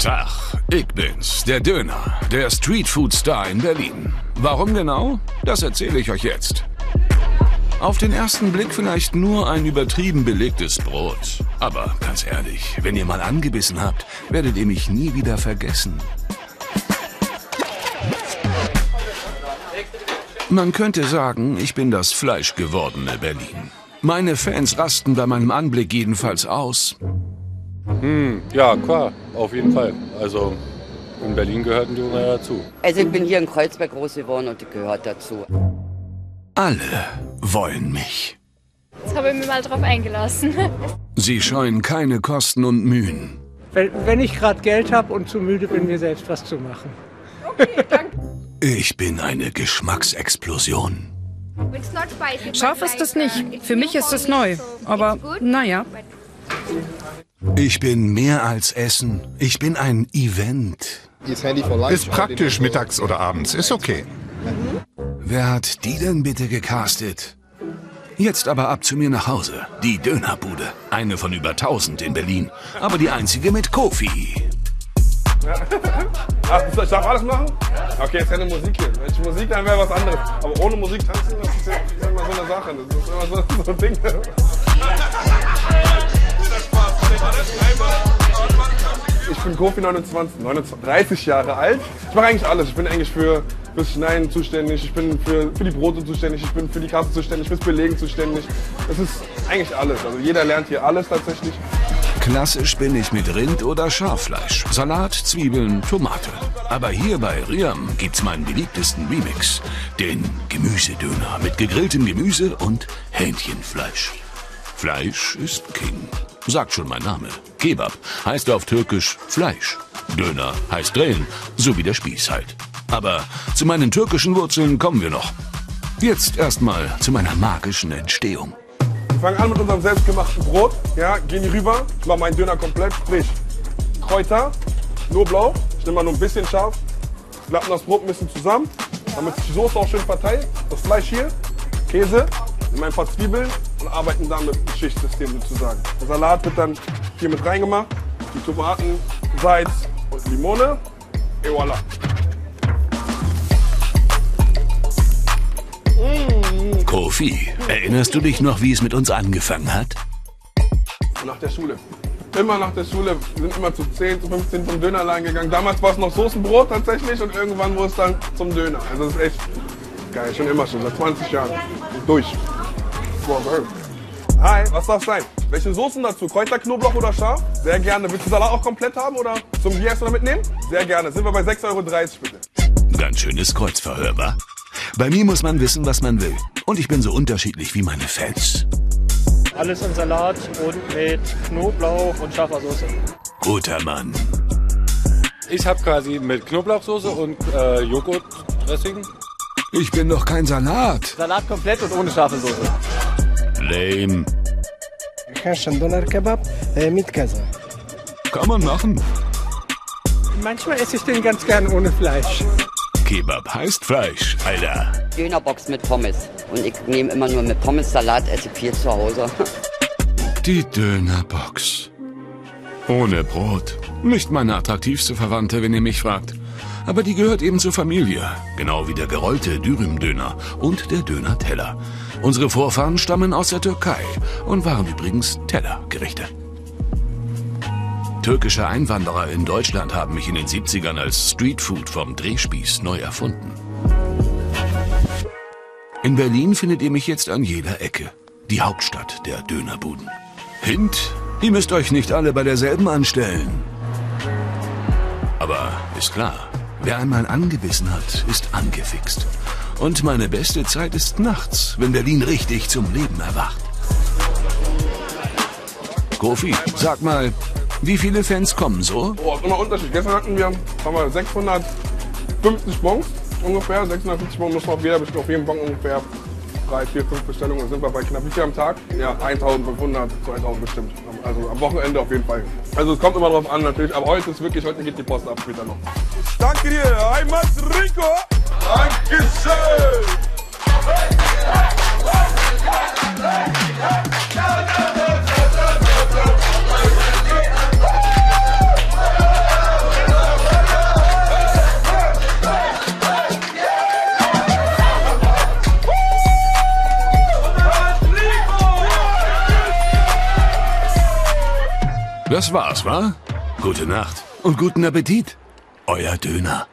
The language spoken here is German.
Tag, ich bin's, der Döner, der Streetfood-Star in Berlin. Warum genau? Das erzähle ich euch jetzt. Auf den ersten Blick vielleicht nur ein übertrieben belegtes Brot. Aber ganz ehrlich, wenn ihr mal angebissen habt, werdet ihr mich nie wieder vergessen. Man könnte sagen, ich bin das fleischgewordene Berlin. Meine Fans rasten bei meinem Anblick jedenfalls aus. Hm, ja, klar, auf jeden Fall. Also in Berlin gehört ein Döner dazu. Also ich bin hier in Kreuzberg groß geworden und das gehört dazu. Alle wollen mich. Jetzt habe ich mich mal drauf eingelassen. Sie scheuen keine Kosten und Mühen. Wenn, wenn ich gerade Geld habe und zu müde bin, mir selbst was zu machen. Ich bin eine Geschmacksexplosion. Scharf ist es nicht. Für mich ist es neu. Aber naja. Ich bin mehr als Essen. Ich bin ein Event. Ist praktisch mittags oder abends, ist okay. Wer hat die denn bitte gecastet? Jetzt aber ab zu mir nach Hause. Die Dönerbude. Eine von über 1000 in Berlin. Aber die einzige mit Kofi. Ach, ich darf alles machen? Okay, jetzt keine Musik hier. Wenn ich Musik, dann wäre was anderes. Aber ohne Musik tanzen, das ist ja immer so eine Sache. Das ist immer so, so ein Ding. Ich bin Kofi 29, 29, 30 Jahre alt. Ich mache eigentlich alles. Ich bin eigentlich für fürs Schneiden zuständig, ich bin für, für die Brote zuständig, ich bin für die Kasse zuständig, fürs Belegen zuständig. Das ist eigentlich alles. Also jeder lernt hier alles tatsächlich. Klassisch bin ich mit Rind- oder Schaffleisch, Salat, Zwiebeln, Tomate. Aber hier bei Riam gibt's meinen beliebtesten Remix, den Gemüsedöner mit gegrilltem Gemüse und Hähnchenfleisch. Fleisch ist King, sagt schon mein Name. Kebab heißt auf Türkisch Fleisch. Döner heißt Grillen, so wie der Spieß halt. Aber zu meinen türkischen Wurzeln kommen wir noch. Jetzt erstmal zu meiner magischen Entstehung. Wir fangen an mit unserem selbstgemachten Brot. Ja, gehen hier rüber. Ich mache meinen Döner komplett. Sprich, Kräuter, Knoblauch. Ich nehme mal nur ein bisschen scharf. Klappen das Brot ein bisschen zusammen, damit sich die Soße auch schön verteilt. Das Fleisch hier, Käse, nehmen ein paar Zwiebeln und arbeiten damit im Schichtsystem sozusagen. Der Salat wird dann hier mit reingemacht. Die Tomaten, Salz und Limone. Et voilà. Kofi, erinnerst du dich noch, wie es mit uns angefangen hat? Nach der Schule. Immer nach der Schule. Wir sind immer zu 10, zu 15 zum Dönerladen gegangen. Damals war es noch Soßenbrot tatsächlich und irgendwann wurde es dann zum Döner. Also das ist echt geil. Schon immer schon, seit 20 Jahren. Durch. Hi, was darf sein? Welche Soßen dazu? Kräuter, Knoblauch oder scharf? Sehr gerne. Willst du Salat auch komplett haben oder zum Bier oder mitnehmen? Sehr gerne. Sind wir bei 6,30 Euro bitte. Ganz schönes Kreuzverhör, wa? Bei mir muss man wissen, was man will. Und ich bin so unterschiedlich wie meine Fans. Alles in Salat und mit Knoblauch und scharfer Soße. Guter Mann. Ich habe quasi mit Knoblauchsoße und äh, Joghurtdressing. Ich bin doch kein Salat. Salat komplett und ohne scharfe Soße. Lame. Hähnchen Doner Kebab äh, mit Käse. Kann man machen. Manchmal esse ich den ganz gern ohne Fleisch. Kebab heißt Fleisch, Alter. Dönerbox mit Pommes. Und ich nehme immer nur mit Pommes Salat, esse ich viel zu Hause. Die Dönerbox. Ohne Brot. Nicht meine attraktivste Verwandte, wenn ihr mich fragt. Aber die gehört eben zur Familie. Genau wie der gerollte Dürüm-Döner und der Döner-Teller. Unsere Vorfahren stammen aus der Türkei und waren übrigens Tellergerichte. Türkische Einwanderer in Deutschland haben mich in den 70ern als Streetfood vom Drehspieß neu erfunden. In Berlin findet ihr mich jetzt an jeder Ecke. Die Hauptstadt der Dönerbuden. Hint, ihr müsst euch nicht alle bei derselben anstellen. Aber ist klar, wer einmal angebissen hat, ist angefixt. Und meine beste Zeit ist nachts, wenn Berlin richtig zum Leben erwacht. Kofi, sag mal, wie viele Fans kommen so? Oh, immer Unterschied. Gestern hatten wir, haben wir 650 Bons ungefähr. 650 Bons muss man auf, auf jedem Bon ungefähr drei, vier, fünf Bestellungen. Sind wir bei knapp wie viel am Tag? Ja, 1500, 2000 bestimmt. Also am Wochenende auf jeden Fall. Also es kommt immer drauf an natürlich. Aber heute ist wirklich, heute geht die Post ab später noch. Danke dir, Heimat Rico. Dankeschön. Das war's, wa? Gute Nacht und guten Appetit. Euer Döner.